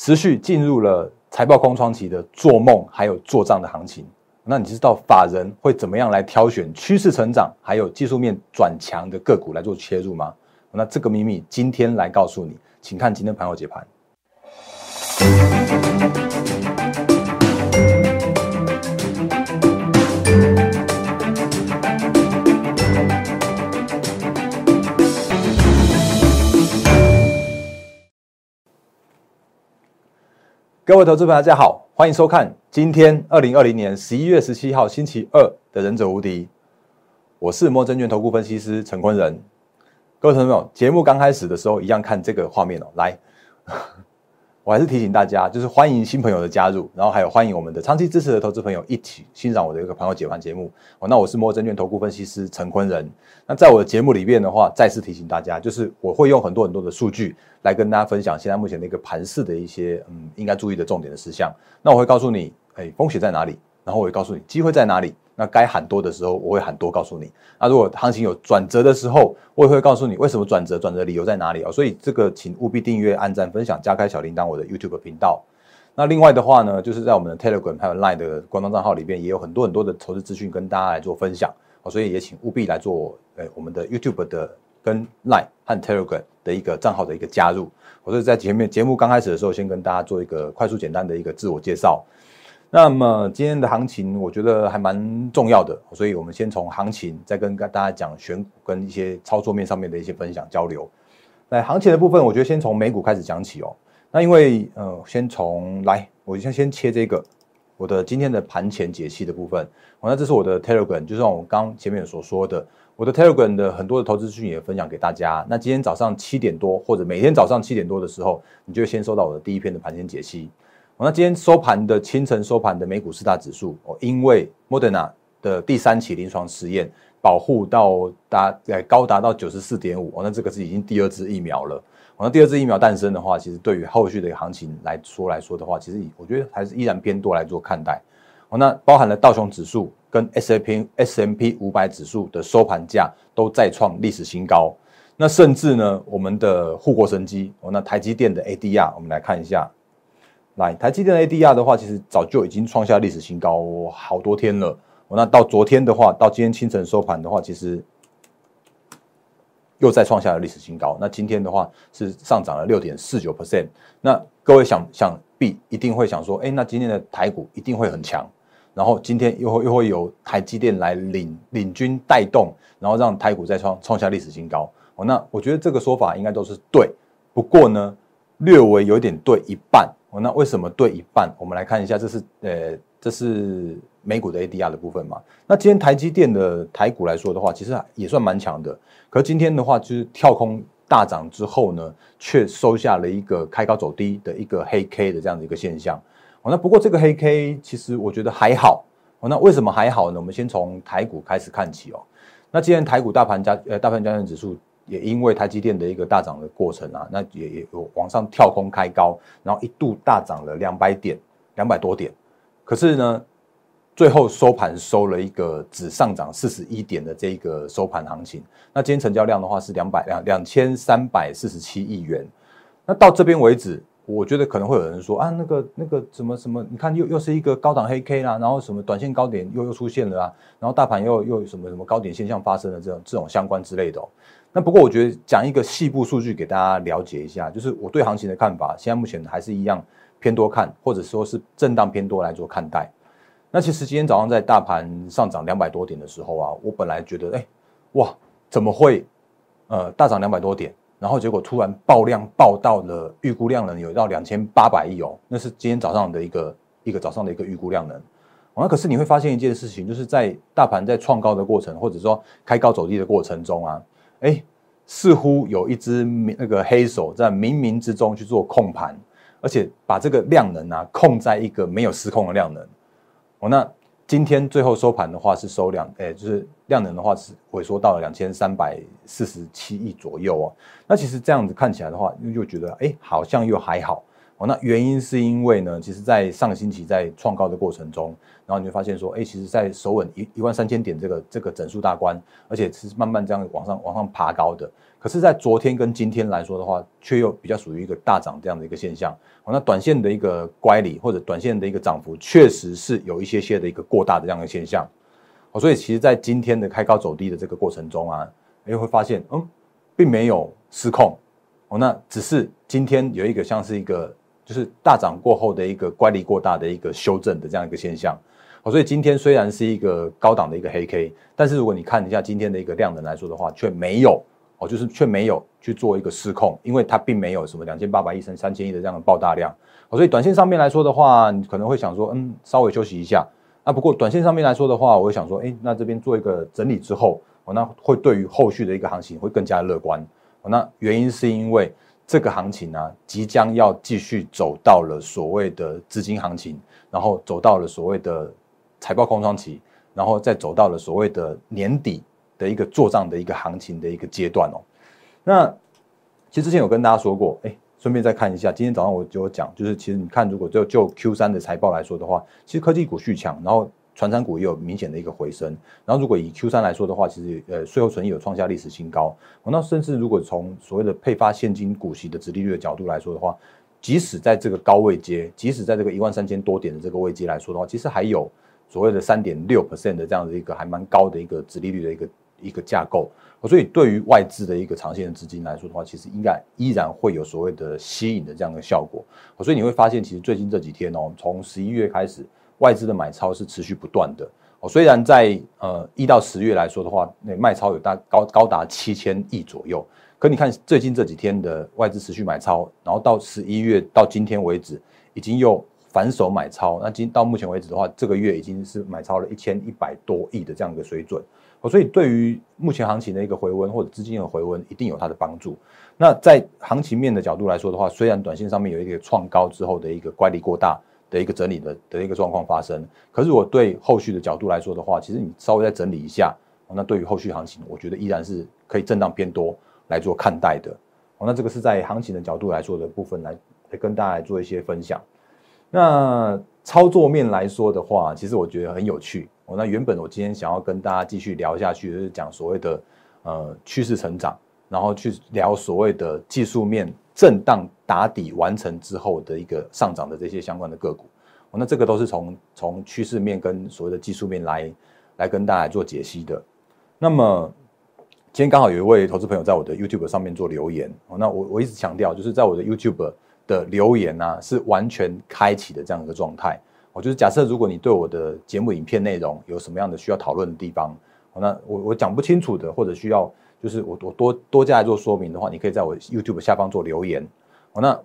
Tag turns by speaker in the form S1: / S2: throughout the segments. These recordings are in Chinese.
S1: 持续进入了财报空窗期的做梦还有做账的行情。那你知道法人会怎么样来挑选趋势成长还有技术面转强的个股来做切入吗？那这个秘密今天来告诉你，请看今天盘后解盘。各位投资朋友，大家好，欢迎收看今天二零二零年十一月十七号星期二的《忍者无敌》，我是摩证券投顾分析师陈坤仁。各位朋友，节目刚开始的时候，一样看这个画面哦，来。我还是提醒大家，就是欢迎新朋友的加入，然后还有欢迎我们的长期支持的投资朋友一起欣赏我的一个朋友解盘节目。哦，那我是摩证券投顾分析师陈坤仁。那在我的节目里面的话，再次提醒大家，就是我会用很多很多的数据来跟大家分享现在目前的一个盘势的一些嗯应该注意的重点的事项。那我会告诉你，哎，风险在哪里？然后我会告诉你机会在哪里。那该喊多的时候，我会喊多告诉你。那如果行情有转折的时候，我也会告诉你为什么转折，转折理由在哪里啊？所以这个请务必订阅、按赞、分享、加开小铃铛，我的 YouTube 频道。那另外的话呢，就是在我们的 Telegram 还有 Line 的官方账号里边，也有很多很多的投资资讯跟大家来做分享。所以也请务必来做呃我们的 YouTube 的跟 Line 和 Telegram 的一个账号的一个加入。我是在前面节目刚开始的时候，先跟大家做一个快速简单的一个自我介绍。那么今天的行情，我觉得还蛮重要的，所以我们先从行情，再跟大家讲选股跟一些操作面上面的一些分享交流。那行情的部分，我觉得先从美股开始讲起哦。那因为呃，先从来，我先先切这个我的今天的盘前解析的部分。哦，那这是我的 Telegram，就像我刚前面所说的，我的 Telegram 的很多的投资资讯也分享给大家。那今天早上七点多，或者每天早上七点多的时候，你就先收到我的第一篇的盘前解析。那今天收盘的清晨收盘的美股四大指数哦，因为 Moderna 的第三期临床实验保护到达呃高达到九十四点五哦，那这个是已经第二支疫苗了。那第二支疫苗诞生的话，其实对于后续的行情来说来说的话，其实我觉得还是依然偏多来做看待。哦，那包含了道琼指数跟 S A P S M P 五百指数的收盘价都再创历史新高。那甚至呢，我们的护国神机哦，那台积电的 A D R，我们来看一下。来，台积电的 ADR 的话，其实早就已经创下历史新高好多天了。那到昨天的话，到今天清晨收盘的话，其实又再创下了历史新高。那今天的话是上涨了六点四九 percent。那各位想想必一定会想说，哎，那今天的台股一定会很强。然后今天又会又会有台积电来领领军带动，然后让台股再创创下历史新高。哦，那我觉得这个说法应该都是对。不过呢，略微有点对一半。哦，那为什么对一半？我们来看一下，这是呃，这是美股的 ADR 的部分嘛？那今天台积电的台股来说的话，其实也算蛮强的。可今天的话，就是跳空大涨之后呢，却收下了一个开高走低的一个黑 K 的这样的一个现象。哦，那不过这个黑 K 其实我觉得还好。哦，那为什么还好呢？我们先从台股开始看起哦。那今天台股大盘加呃大盘加权指数。也因为台积电的一个大涨的过程啊，那也也有往上跳空开高，然后一度大涨了两百点，两百多点。可是呢，最后收盘收了一个只上涨四十一点的这个收盘行情。那今天成交量的话是两百两两千三百四十七亿元。那到这边为止。我觉得可能会有人说啊，那个那个什么什么，你看又又是一个高档黑 K 啦，然后什么短线高点又又出现了啊，然后大盘又又什么什么高点现象发生了这种这种相关之类的。不过我觉得讲一个细部数据给大家了解一下，就是我对行情的看法，现在目前还是一样偏多看，或者说是震荡偏多来做看待。那其实今天早上在大盘上涨两百多点的时候啊，我本来觉得哎哇怎么会呃大涨两百多点？然后结果突然爆量爆到了预估量能有到两千八百亿哦，那是今天早上的一个一个早上的一个预估量能。那可是你会发现一件事情，就是在大盘在创高的过程，或者说开高走低的过程中啊，哎，似乎有一只那个黑手在冥冥之中去做控盘，而且把这个量能啊控在一个没有失控的量能。哦，那。今天最后收盘的话是收两，诶，就是量能的话是萎缩到了两千三百四十七亿左右哦。那其实这样子看起来的话，又觉得诶好像又还好哦，那原因是因为呢，其实，在上个星期在创高的过程中，然后你会发现说，哎，其实，在守稳一一万三千点这个这个整数大关，而且是慢慢这样往上往上爬高的。可是，在昨天跟今天来说的话，却又比较属于一个大涨这样的一个现象。哦，那短线的一个乖离或者短线的一个涨幅，确实是有一些些的一个过大的这样的现象。哦，所以其实，在今天的开高走低的这个过程中啊，哎，会发现，嗯，并没有失控。哦，那只是今天有一个像是一个就是大涨过后的一个乖离过大的一个修正的这样一个现象。好，所以今天虽然是一个高档的一个黑 K，但是如果你看一下今天的一个量能来说的话，却没有。哦，就是却没有去做一个失控，因为它并没有什么两千八百亿、三三千亿的这样的爆大量，好，所以短线上面来说的话，你可能会想说，嗯，稍微休息一下。那不过短线上面来说的话，我想说，哎，那这边做一个整理之后，哦，那会对于后续的一个行情会更加乐观。哦，那原因是因为这个行情呢，即将要继续走到了所谓的资金行情，然后走到了所谓的财报空窗期，然后再走到了所谓的年底。的一个做账的一个行情的一个阶段哦，那其实之前有跟大家说过，哎，顺便再看一下，今天早上我就有讲，就是其实你看，如果就就 Q 三的财报来说的话，其实科技股续强，然后船产股也有明显的一个回升，然后如果以 Q 三来说的话，其实呃税后存益有创下历史新高，那甚至如果从所谓的配发现金股息的殖利率的角度来说的话，即使在这个高位阶，即使在这个一万三千多点的这个位阶来说的话，其实还有所谓的三点六 percent 的这样的一个还蛮高的一个殖利率的一个。一个架构，所以对于外资的一个长线的资金来说的话，其实应该依然会有所谓的吸引的这样的效果。所以你会发现，其实最近这几天哦，从十一月开始，外资的买超是持续不断的。哦，虽然在呃一到十月来说的话，那卖超有大高高达七千亿左右，可你看最近这几天的外资持续买超，然后到十一月到今天为止，已经又反手买超。那今到目前为止的话，这个月已经是买超了一千一百多亿的这样一个水准。哦，所以对于目前行情的一个回温或者资金的回温，一定有它的帮助。那在行情面的角度来说的话，虽然短线上面有一个创高之后的一个乖离过大的一个整理的的一个状况发生，可是我对后续的角度来说的话，其实你稍微再整理一下，那对于后续行情，我觉得依然是可以震荡偏多来做看待的。哦，那这个是在行情的角度来说的部分，来来跟大家做一些分享。那操作面来说的话，其实我觉得很有趣。哦，那原本我今天想要跟大家继续聊下去，就是讲所谓的呃趋势成长，然后去聊所谓的技术面震荡打底完成之后的一个上涨的这些相关的个股。哦，那这个都是从从趋势面跟所谓的技术面来来跟大家做解析的。那么今天刚好有一位投资朋友在我的 YouTube 上面做留言。哦，那我我一直强调，就是在我的 YouTube 的留言呢是完全开启的这样一个状态。我就是假设，如果你对我的节目影片内容有什么样的需要讨论的地方，那我我讲不清楚的，或者需要就是我我多多加来做说明的话，你可以在我 YouTube 下方做留言。哦，那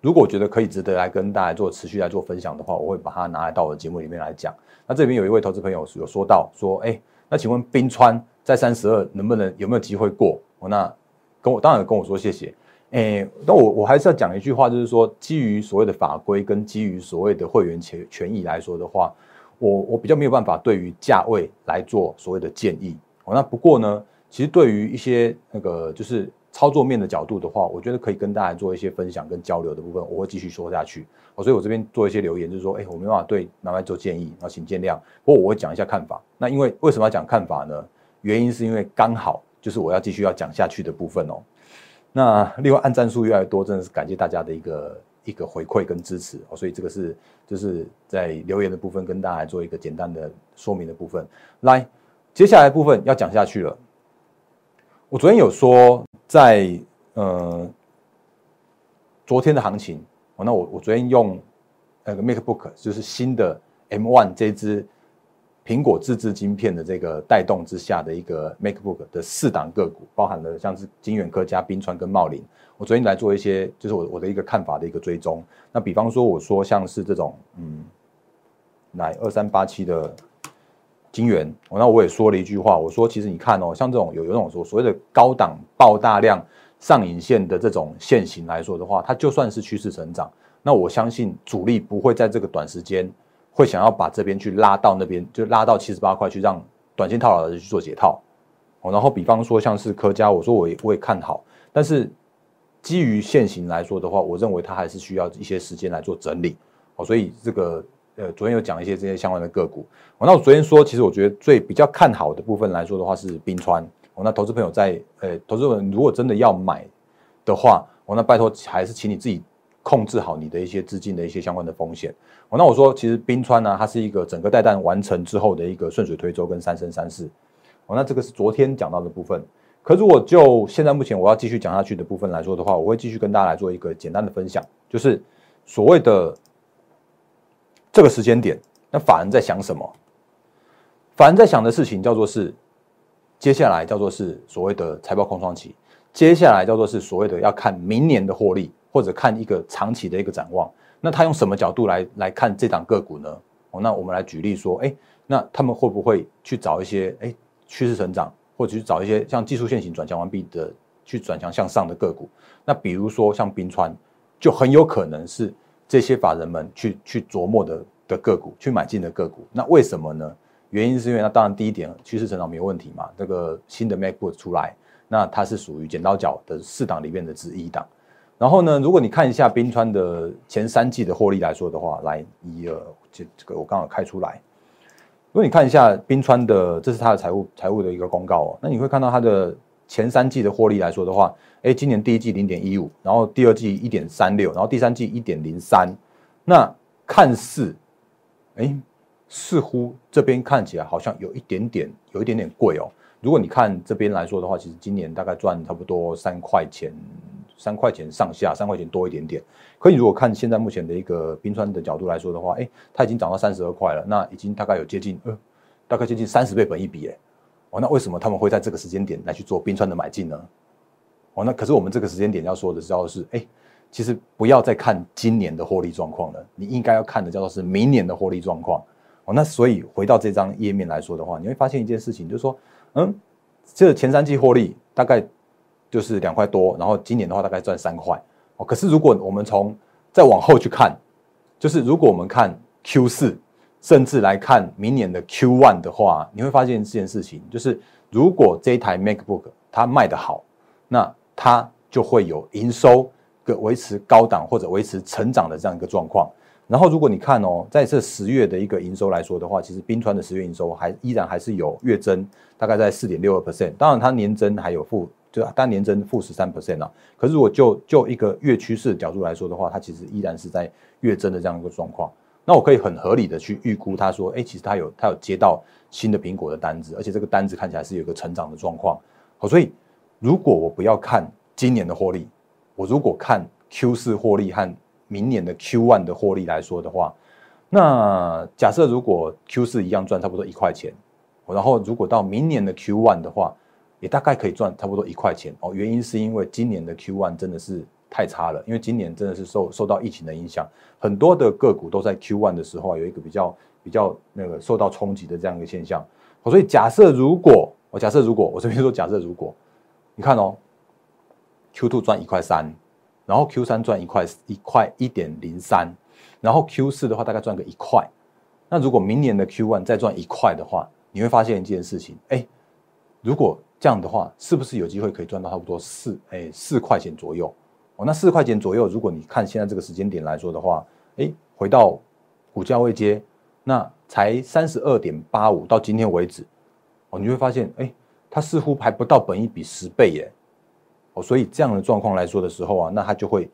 S1: 如果我觉得可以值得来跟大家做持续来做分享的话，我会把它拿来到我的节目里面来讲。那这边有一位投资朋友有说到说，哎，那请问冰川在三十二能不能有没有机会过？哦，那跟我当然跟我说谢谢。哎，那我我还是要讲一句话，就是说，基于所谓的法规跟基于所谓的会员权权益来说的话，我我比较没有办法对于价位来做所谓的建议。哦，那不过呢，其实对于一些那个就是操作面的角度的话，我觉得可以跟大家做一些分享跟交流的部分，我会继续说下去。哦，所以我这边做一些留言，就是说，哎，我没办法对拿来做建议，然后请见谅。不过我会讲一下看法。那因为为什么要讲看法呢？原因是因为刚好就是我要继续要讲下去的部分哦。那另外按赞数越来越多，真的是感谢大家的一个一个回馈跟支持哦，所以这个是就是在留言的部分跟大家做一个简单的说明的部分。来，接下来部分要讲下去了。我昨天有说在呃昨天的行情哦，那我我昨天用那个 MacBook 就是新的 M1 这支。苹果自制晶片的这个带动之下的一个 MacBook 的四档个股，包含了像是金远科、加冰川跟茂林。我昨天来做一些，就是我我的一个看法的一个追踪。那比方说，我说像是这种，嗯，来二三八七的金元，那我也说了一句话，我说其实你看哦，像这种有有种说所谓的高档爆大量上影线的这种线型来说的话，它就算是趋势成长，那我相信主力不会在这个短时间。会想要把这边去拉到那边，就拉到七十八块去，让短线套牢的去做解套。哦，然后比方说像是科家，我说我也我也看好，但是基于现行来说的话，我认为它还是需要一些时间来做整理。哦，所以这个呃，昨天有讲一些这些相关的个股。哦，那我昨天说，其实我觉得最比较看好的部分来说的话是冰川。哦，那投资朋友在呃，投资人如果真的要买的话，哦，那拜托还是请你自己控制好你的一些资金的一些相关的风险。哦，那我说其实冰川呢，它是一个整个带弹完成之后的一个顺水推舟跟三生三世。哦，那这个是昨天讲到的部分。可如果就现在目前我要继续讲下去的部分来说的话，我会继续跟大家来做一个简单的分享，就是所谓的这个时间点，那法人在想什么？法人在想的事情叫做是接下来叫做是所谓的财报空窗期，接下来叫做是所谓的要看明年的获利，或者看一个长期的一个展望。那他用什么角度来来看这档个股呢？哦，那我们来举例说，哎，那他们会不会去找一些哎趋势成长？或者去找一些像技术线型转强完毕的，去转强向上的个股。那比如说像冰川，就很有可能是这些法人们去去琢磨的的个股，去买进的个股。那为什么呢？原因是因为那当然第一点趋势成长没有问题嘛。这个新的 MacBook 出来，那它是属于剪刀脚的四档里面的之一档。然后呢，如果你看一下冰川的前三季的获利来说的话，来一二，这这个我刚好开出来。如果你看一下冰川的，这是它的财务财务的一个公告哦，那你会看到它的前三季的获利来说的话，哎，今年第一季零点一五，然后第二季一点三六，然后第三季一点零三，那看似，哎，似乎这边看起来好像有一点点有一点点贵哦。如果你看这边来说的话，其实今年大概赚差不多三块钱。三块钱上下，三块钱多一点点。可你如果看现在目前的一个冰川的角度来说的话，哎，它已经涨到三十二块了，那已经大概有接近呃，大概接近三十倍本一比，哎，哦，那为什么他们会在这个时间点来去做冰川的买进呢？哦，那可是我们这个时间点要说的叫做是，哎，其实不要再看今年的获利状况了，你应该要看的叫做是明年的获利状况。哦，那所以回到这张页面来说的话，你会发现一件事情，就是说，嗯，这前三季获利大概。就是两块多，然后今年的话大概赚三块哦。可是如果我们从再往后去看，就是如果我们看 Q 四，甚至来看明年的 Q one 的话，你会发现这件事情，就是如果这一台 MacBook 它卖得好，那它就会有营收个维持高档或者维持成长的这样一个状况。然后如果你看哦，在这十月的一个营收来说的话，其实冰川的十月营收还依然还是有月增，大概在四点六二 percent，当然它年增还有负。就单年增负十三 percent 啊，可是如果就就一个月趋势角度来说的话，它其实依然是在月增的这样一个状况。那我可以很合理的去预估，他说，哎，其实他有他有接到新的苹果的单子，而且这个单子看起来是有一个成长的状况。好，所以如果我不要看今年的获利，我如果看 Q 四获利和明年的 Q one 的获利来说的话，那假设如果 Q 四一样赚差不多一块钱，然后如果到明年的 Q one 的话，也大概可以赚差不多一块钱哦。原因是因为今年的 Q one 真的是太差了，因为今年真的是受受到疫情的影响，很多的个股都在 Q one 的时候有一个比较比较那个受到冲击的这样一个现象。所以假设如果我假设如果我这边说假设如果你看哦，Q two 赚一块三，然后 Q 三赚一块一块一点零三，然后 Q 四的话大概赚个一块。那如果明年的 Q one 再赚一块的话，你会发现一件事情，哎，如果这样的话，是不是有机会可以赚到差不多四哎四块钱左右？哦，那四块钱左右，如果你看现在这个时间点来说的话，哎，回到股价位阶，那才三十二点八五，到今天为止，哦，你会发现，哎，它似乎还不到本一比十倍耶，哦，所以这样的状况来说的时候啊，那它就会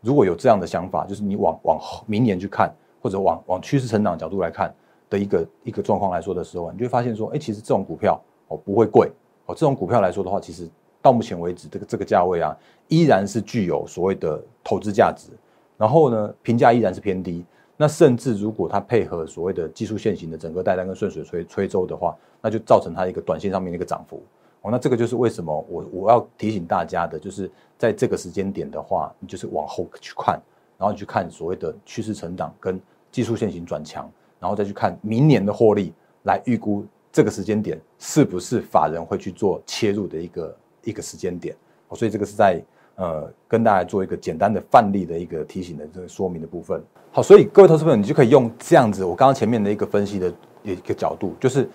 S1: 如果有这样的想法，就是你往往明年去看，或者往往趋势成长角度来看的一个一个状况来说的时候，你就会发现说，哎，其实这种股票哦不会贵。哦，这种股票来说的话，其实到目前为止，这个这个价位啊，依然是具有所谓的投资价值。然后呢，评价依然是偏低。那甚至如果它配合所谓的技术线型的整个带单跟顺水吹吹周的话，那就造成它一个短线上面的一个涨幅。哦，那这个就是为什么我我要提醒大家的，就是在这个时间点的话，你就是往后去看，然后你去看所谓的趋势成长跟技术线型转强，然后再去看明年的获利来预估。这个时间点是不是法人会去做切入的一个一个时间点？所以这个是在呃跟大家做一个简单的范例的一个提醒的这个说明的部分。好，所以各位投资朋友，你就可以用这样子，我刚刚前面的一个分析的一个角度，就是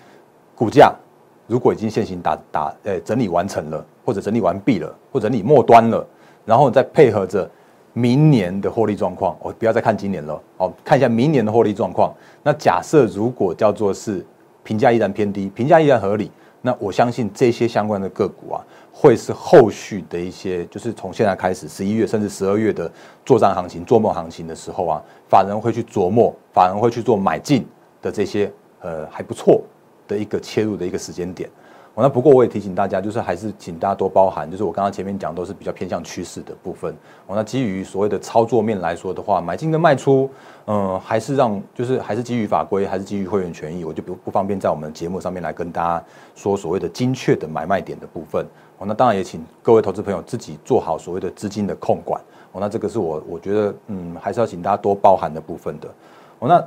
S1: 股价如果已经现行打打呃整理完成了，或者整理完毕了，或者整理末端了，然后再配合着明年的获利状况，我不要再看今年了，哦，看一下明年的获利状况。那假设如果叫做是评价依然偏低，评价依然合理，那我相信这些相关的个股啊，会是后续的一些，就是从现在开始十一月甚至十二月的作战行情、做梦行情的时候啊，法人会去琢磨，法人会去做买进的这些呃还不错的一个切入的一个时间点。那不过我也提醒大家，就是还是请大家多包涵，就是我刚刚前面讲都是比较偏向趋势的部分。哦，那基于所谓的操作面来说的话，买进跟卖出，嗯，还是让就是还是基于法规，还是基于会员权益，我就不不方便在我们节目上面来跟大家说所谓的精确的买卖点的部分。哦，那当然也请各位投资朋友自己做好所谓的资金的控管。哦，那这个是我我觉得嗯，还是要请大家多包涵的部分的。哦，那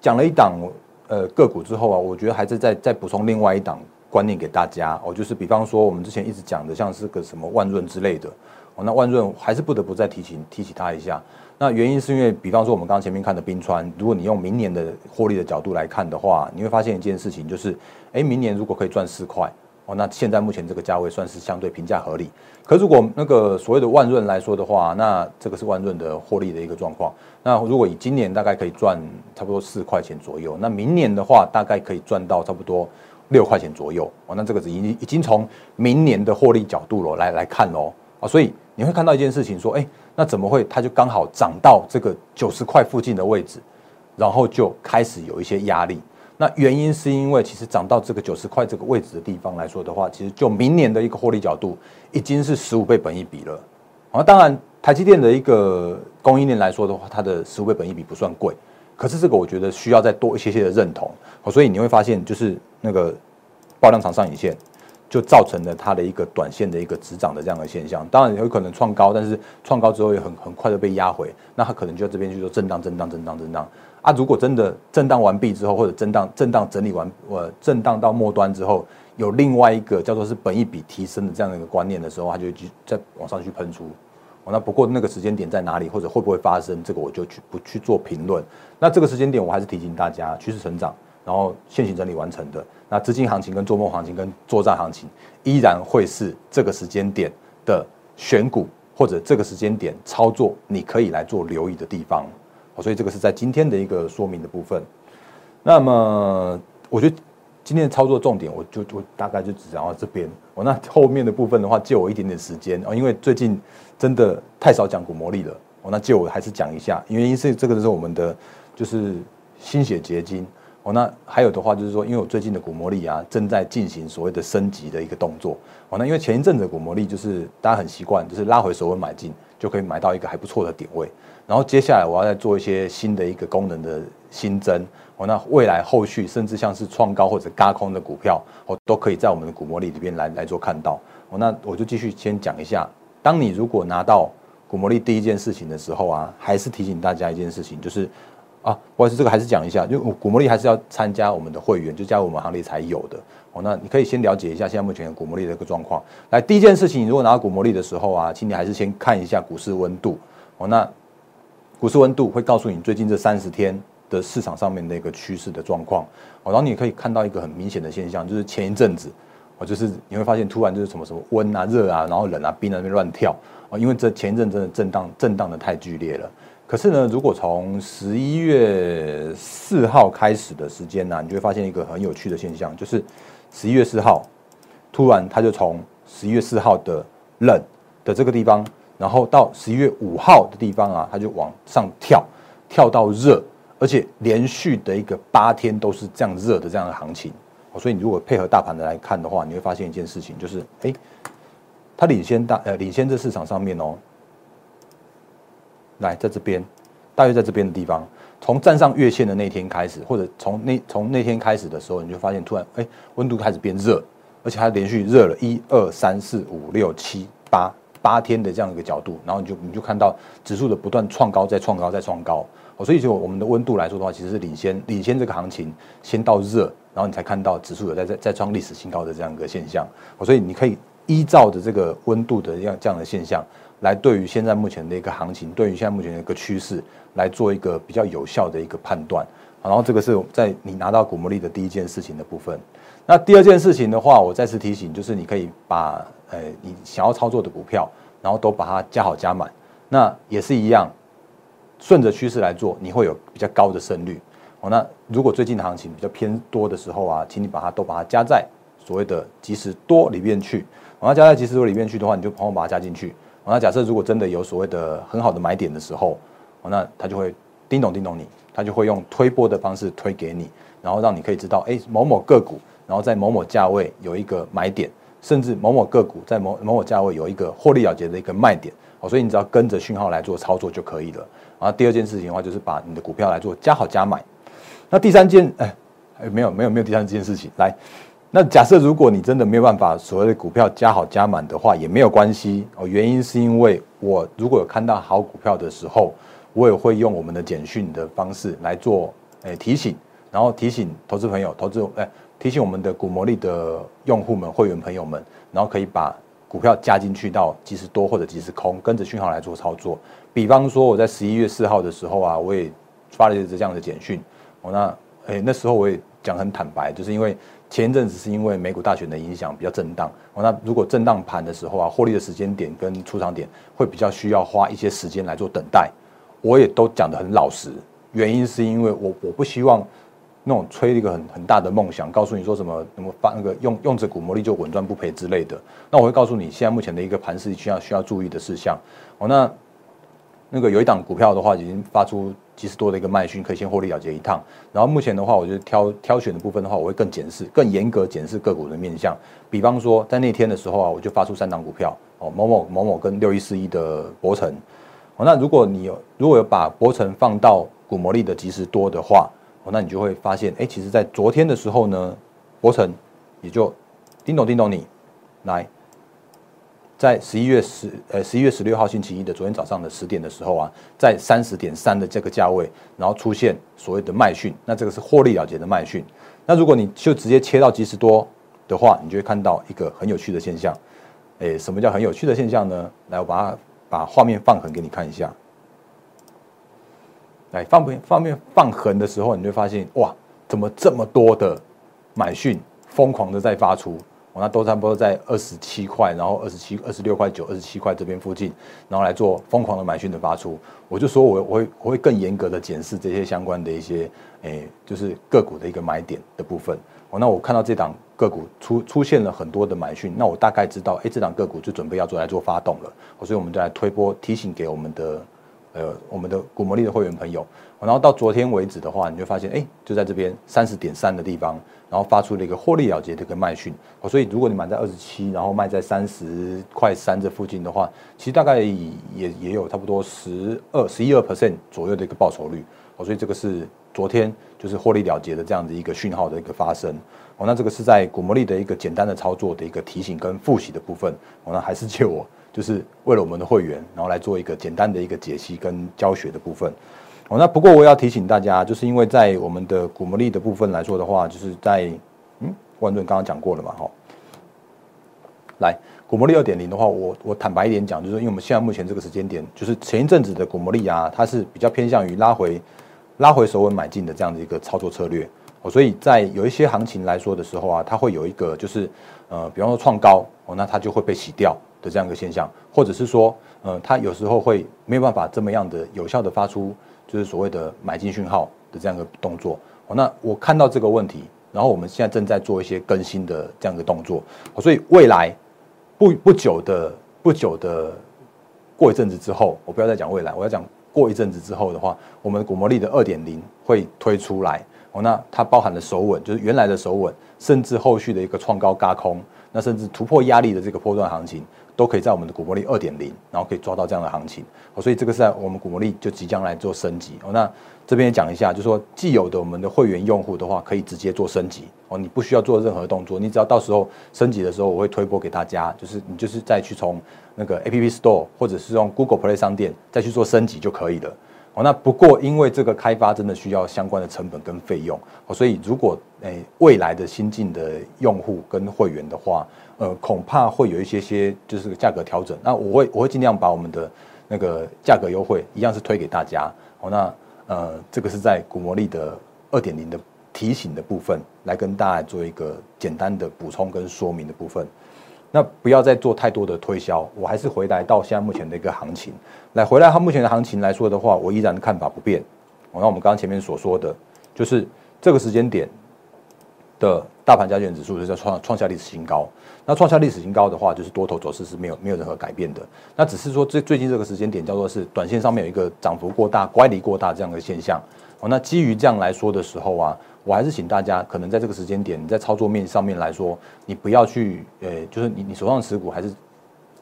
S1: 讲了一档呃个股之后啊，我觉得还是再再补充另外一档。观念给大家哦，就是比方说我们之前一直讲的，像是个什么万润之类的哦，那万润还是不得不再提醒提起它一下。那原因是因为，比方说我们刚刚前面看的冰川，如果你用明年的获利的角度来看的话，你会发现一件事情，就是，哎，明年如果可以赚四块哦，那现在目前这个价位算是相对评价合理。可如果那个所谓的万润来说的话，那这个是万润的获利的一个状况。那如果以今年大概可以赚差不多四块钱左右，那明年的话大概可以赚到差不多。六块钱左右哦，那这个是已经已经从明年的获利角度喽来来看喽啊，所以你会看到一件事情，说哎，那怎么会它就刚好涨到这个九十块附近的位置，然后就开始有一些压力？那原因是因为其实涨到这个九十块这个位置的地方来说的话，其实就明年的一个获利角度已经是十五倍本一比了啊。当然，台积电的一个供应链来说的话，它的十五倍本一比不算贵。可是这个我觉得需要再多一些些的认同，所以你会发现就是那个爆量场上影线，就造成了它的一个短线的一个止涨的这样的现象。当然有可能创高，但是创高之后也很很快的被压回，那它可能就在这边去做震荡、震荡、震荡、震荡啊。如果真的震荡完毕之后，或者震荡、震荡整理完，呃，震荡到末端之后，有另外一个叫做是本一比提升的这样的一个观念的时候，它就去再往上去喷出。那不过那个时间点在哪里，或者会不会发生，这个我就去不去做评论。那这个时间点，我还是提醒大家，趋势成长，然后现行整理完成的，那资金行情跟做梦行情跟作战行情，依然会是这个时间点的选股或者这个时间点操作，你可以来做留意的地方。所以这个是在今天的一个说明的部分。那么我觉得。今天的操作重点，我就我大概就只讲到这边。我那后面的部分的话，借我一点点时间哦，因为最近真的太少讲股魔力了。我那借我还是讲一下，原因是这个是我们的就是心血结晶。哦，那还有的话就是说，因为我最近的股魔力啊，正在进行所谓的升级的一个动作。哦，那因为前一阵子股魔力就是大家很习惯，就是拉回手稳买进，就可以买到一个还不错的点位。然后接下来我要再做一些新的一个功能的新增。哦，那未来后续甚至像是创高或者嘎空的股票，哦，都可以在我们的股魔力里边来来做看到。哦，那我就继续先讲一下，当你如果拿到股魔力第一件事情的时候啊，还是提醒大家一件事情，就是啊，不好意思，这个还是讲一下，就股魔力还是要参加我们的会员，就加入我们行列才有的。哦，那你可以先了解一下现在目前股魔力的一个状况。来，第一件事情，你如果拿到股魔力的时候啊，请你还是先看一下股市温度。哦，那股市温度会告诉你最近这三十天。的市场上面的一个趋势的状况，哦，然后你可以看到一个很明显的现象，就是前一阵子，哦，就是你会发现突然就是什么什么温啊、热啊，然后冷啊、冰啊那边乱跳，哦，因为这前一阵真的震荡震荡的太剧烈了。可是呢，如果从十一月四号开始的时间呢，你就会发现一个很有趣的现象，就是十一月四号突然它就从十一月四号的冷的这个地方，然后到十一月五号的地方啊，它就往上跳，跳到热。而且连续的一个八天都是这样热的这样的行情，所以你如果配合大盘的来看的话，你会发现一件事情，就是哎，它领先大呃领先这市场上面哦，来在这边，大约在这边的地方，从站上月线的那天开始，或者从那从那天开始的时候，你就发现突然哎温度开始变热，而且它连续热了一二三四五六七八八天的这样一个角度，然后你就你就看到指数的不断创高再创高再创高。所以就我们的温度来说的话，其实是领先领先这个行情，先到热，然后你才看到指数有在在在创历史新高的这样一个现象。所以你可以依照着这个温度的这样这样的现象，来对于现在目前的一个行情，对于现在目前的一个趋势来做一个比较有效的一个判断。然后这个是在你拿到股魔力的第一件事情的部分。那第二件事情的话，我再次提醒，就是你可以把呃你想要操作的股票，然后都把它加好加满，那也是一样，顺着趋势来做，你会有比较高的胜率。哦，那如果最近的行情比较偏多的时候啊，请你把它都把它加在所谓的即时多里面去。然后加在即时多里面去的话，你就帮我把它加进去。那假设如果真的有所谓的很好的买点的时候，哦那它就会叮咚叮咚你，它就会用推波的方式推给你，然后让你可以知道，哎，某某个股，然后在某某价位有一个买点，甚至某某个股在某某某价位有一个获利了结的一个卖点。哦，所以你只要跟着讯号来做操作就可以了。然后第二件事情的话，就是把你的股票来做加好加买。那第三件，哎，没有没有没有第三件事情。来，那假设如果你真的没有办法所谓的股票加好加满的话，也没有关系哦。原因是因为我如果有看到好股票的时候，我也会用我们的简讯的方式来做，哎提醒，然后提醒投资朋友、投资哎提醒我们的股魔力的用户们、会员朋友们，然后可以把股票加进去到即时多或者即时空，跟着讯号来做操作。比方说我在十一月四号的时候啊，我也发了一支这样的简讯。哦，那诶，那时候我也讲很坦白，就是因为前一阵子是因为美股大选的影响比较震荡。哦，那如果震荡盘的时候啊，获利的时间点跟出场点会比较需要花一些时间来做等待。我也都讲得很老实，原因是因为我我不希望那种吹一个很很大的梦想，告诉你说什么什么发那个用用着股魔力就稳赚不赔之类的。那我会告诉你现在目前的一个盘势需要需要注意的事项。哦，那那个有一档股票的话已经发出。其实多的一个卖讯，可以先获利了结一趟。然后目前的话，我就挑挑选的部分的话，我会更检视、更严格检视个股的面向。比方说，在那天的时候啊，我就发出三档股票哦，某某某某跟六一四一的博成。哦，那如果你有如果有把博成放到股魔力的及时多的话，哦，那你就会发现，哎，其实在昨天的时候呢，博成也就叮咚叮咚你来。在十一月十呃十一月十六号星期一的昨天早上的十点的时候啊，在三十点三的这个价位，然后出现所谓的卖讯，那这个是获利了结的卖讯。那如果你就直接切到即时多的话，你就会看到一个很有趣的现象。诶，什么叫很有趣的现象呢？来，我把它把画面放横给你看一下。来，放面放面放横的时候，你会发现哇，怎么这么多的买讯疯狂的在发出？我那都差不多在二十七块，然后二十七、二十六块九、二十七块这边附近，然后来做疯狂的买讯的发出。我就说，我我会我会更严格的检视这些相关的一些，诶，就是个股的一个买点的部分。哦，那我看到这档个股出出现了很多的买讯，那我大概知道，哎，这档个股就准备要做来做发动了。所以我们就来推波提醒给我们的。呃，我们的股魔力的会员朋友，然后到昨天为止的话，你就发现，哎，就在这边三十点三的地方，然后发出了一个获利了结的一个卖讯。哦，所以如果你买在二十七，然后卖在三十块三这附近的话，其实大概也也有差不多十二、十一二 percent 左右的一个报酬率。哦，所以这个是昨天就是获利了结的这样的一个讯号的一个发生。哦，那这个是在股魔力的一个简单的操作的一个提醒跟复习的部分。哦，那还是借我。就是为了我们的会员，然后来做一个简单的一个解析跟教学的部分。哦，那不过我要提醒大家，就是因为在我们的股魔力的部分来说的话，就是在嗯，万润刚刚讲过了嘛，哈。来，股魔力二点零的话，我我坦白一点讲，就是因为我们现在目前这个时间点，就是前一阵子的股魔力啊，它是比较偏向于拉回拉回首稳买进的这样的一个操作策略。哦，所以在有一些行情来说的时候啊，它会有一个就是呃，比方说创高哦，那它就会被洗掉。的这样一个现象，或者是说，呃，它有时候会没有办法这么样的有效的发出，就是所谓的买进讯号的这样一个动作。哦，那我看到这个问题，然后我们现在正在做一些更新的这样一个动作。所以未来不不久的不久的过一阵子之后，我不要再讲未来，我要讲过一阵子之后的话，我们股魔力的二点零会推出来。哦，那它包含了首稳，就是原来的首稳，甚至后续的一个创高嘎空，那甚至突破压力的这个波段行情。都可以在我们的股魔力二点零，然后可以抓到这样的行情，所以这个是在我们股魔力就即将来做升级哦。那这边也讲一下，就是说既有的我们的会员用户的话，可以直接做升级哦，你不需要做任何动作，你只要到时候升级的时候，我会推播给大家，就是你就是再去从那个 App Store 或者是用 Google Play 商店再去做升级就可以了。哦，那不过因为这个开发真的需要相关的成本跟费用，所以如果诶未来的新进的用户跟会员的话，呃，恐怕会有一些些就是价格调整。那我会我会尽量把我们的那个价格优惠一样是推给大家。哦，那呃这个是在股魔力的二点零的提醒的部分，来跟大家做一个简单的补充跟说明的部分。那不要再做太多的推销，我还是回来到现在目前的一个行情来回来，它目前的行情来说的话，我依然看法不变。那我们刚刚前面所说的，就是这个时间点的大盘加权指数是在创创下历史新高。那创下历史新高的话，就是多头走势是没有没有任何改变的。那只是说最最近这个时间点叫做是短线上面有一个涨幅过大、乖离过大这样的现象。哦，那基于这样来说的时候啊，我还是请大家可能在这个时间点，你在操作面上面来说，你不要去呃，就是你你手上持股还是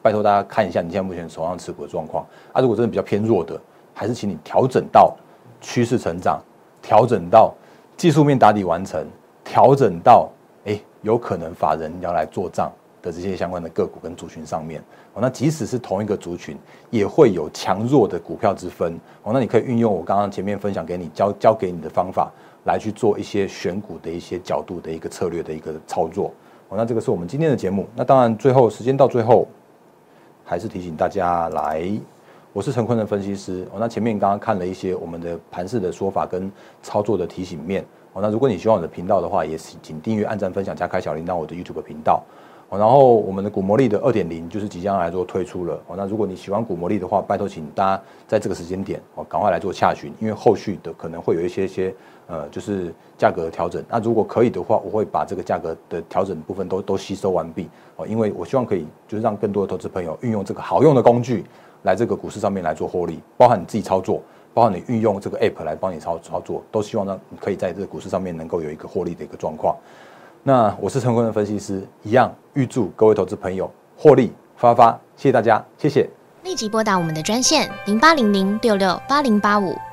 S1: 拜托大家看一下你现在目前手上持股的状况。啊，如果真的比较偏弱的，还是请你调整到趋势成长，调整到技术面打底完成，调整到。哎，有可能法人要来做账的这些相关的个股跟族群上面哦，那即使是同一个族群，也会有强弱的股票之分哦。那你可以运用我刚刚前面分享给你教教给你的方法来去做一些选股的一些角度的一个策略的一个操作哦。那这个是我们今天的节目。那当然最后时间到最后，还是提醒大家来，我是陈坤的分析师哦。那前面刚刚看了一些我们的盘势的说法跟操作的提醒面。哦，那如果你喜欢我的频道的话，也是请订阅、按赞、分享加开小铃铛我的 YouTube 频道。哦，然后我们的股魔力的二点零就是即将来做推出了。哦，那如果你喜欢股魔力的话，拜托请大家在这个时间点哦，赶快来做洽询，因为后续的可能会有一些些呃，就是价格调整。那如果可以的话，我会把这个价格的调整部分都都吸收完毕。哦，因为我希望可以就是让更多的投资朋友运用这个好用的工具来这个股市上面来做获利，包含你自己操作。包括你运用这个 app 来帮你操操作，都希望呢可以在这个股市上面能够有一个获利的一个状况。那我是成功的分析师，一样预祝各位投资朋友获利发发，谢谢大家，谢谢。
S2: 立即拨打我们的专线零八零零六六八零八五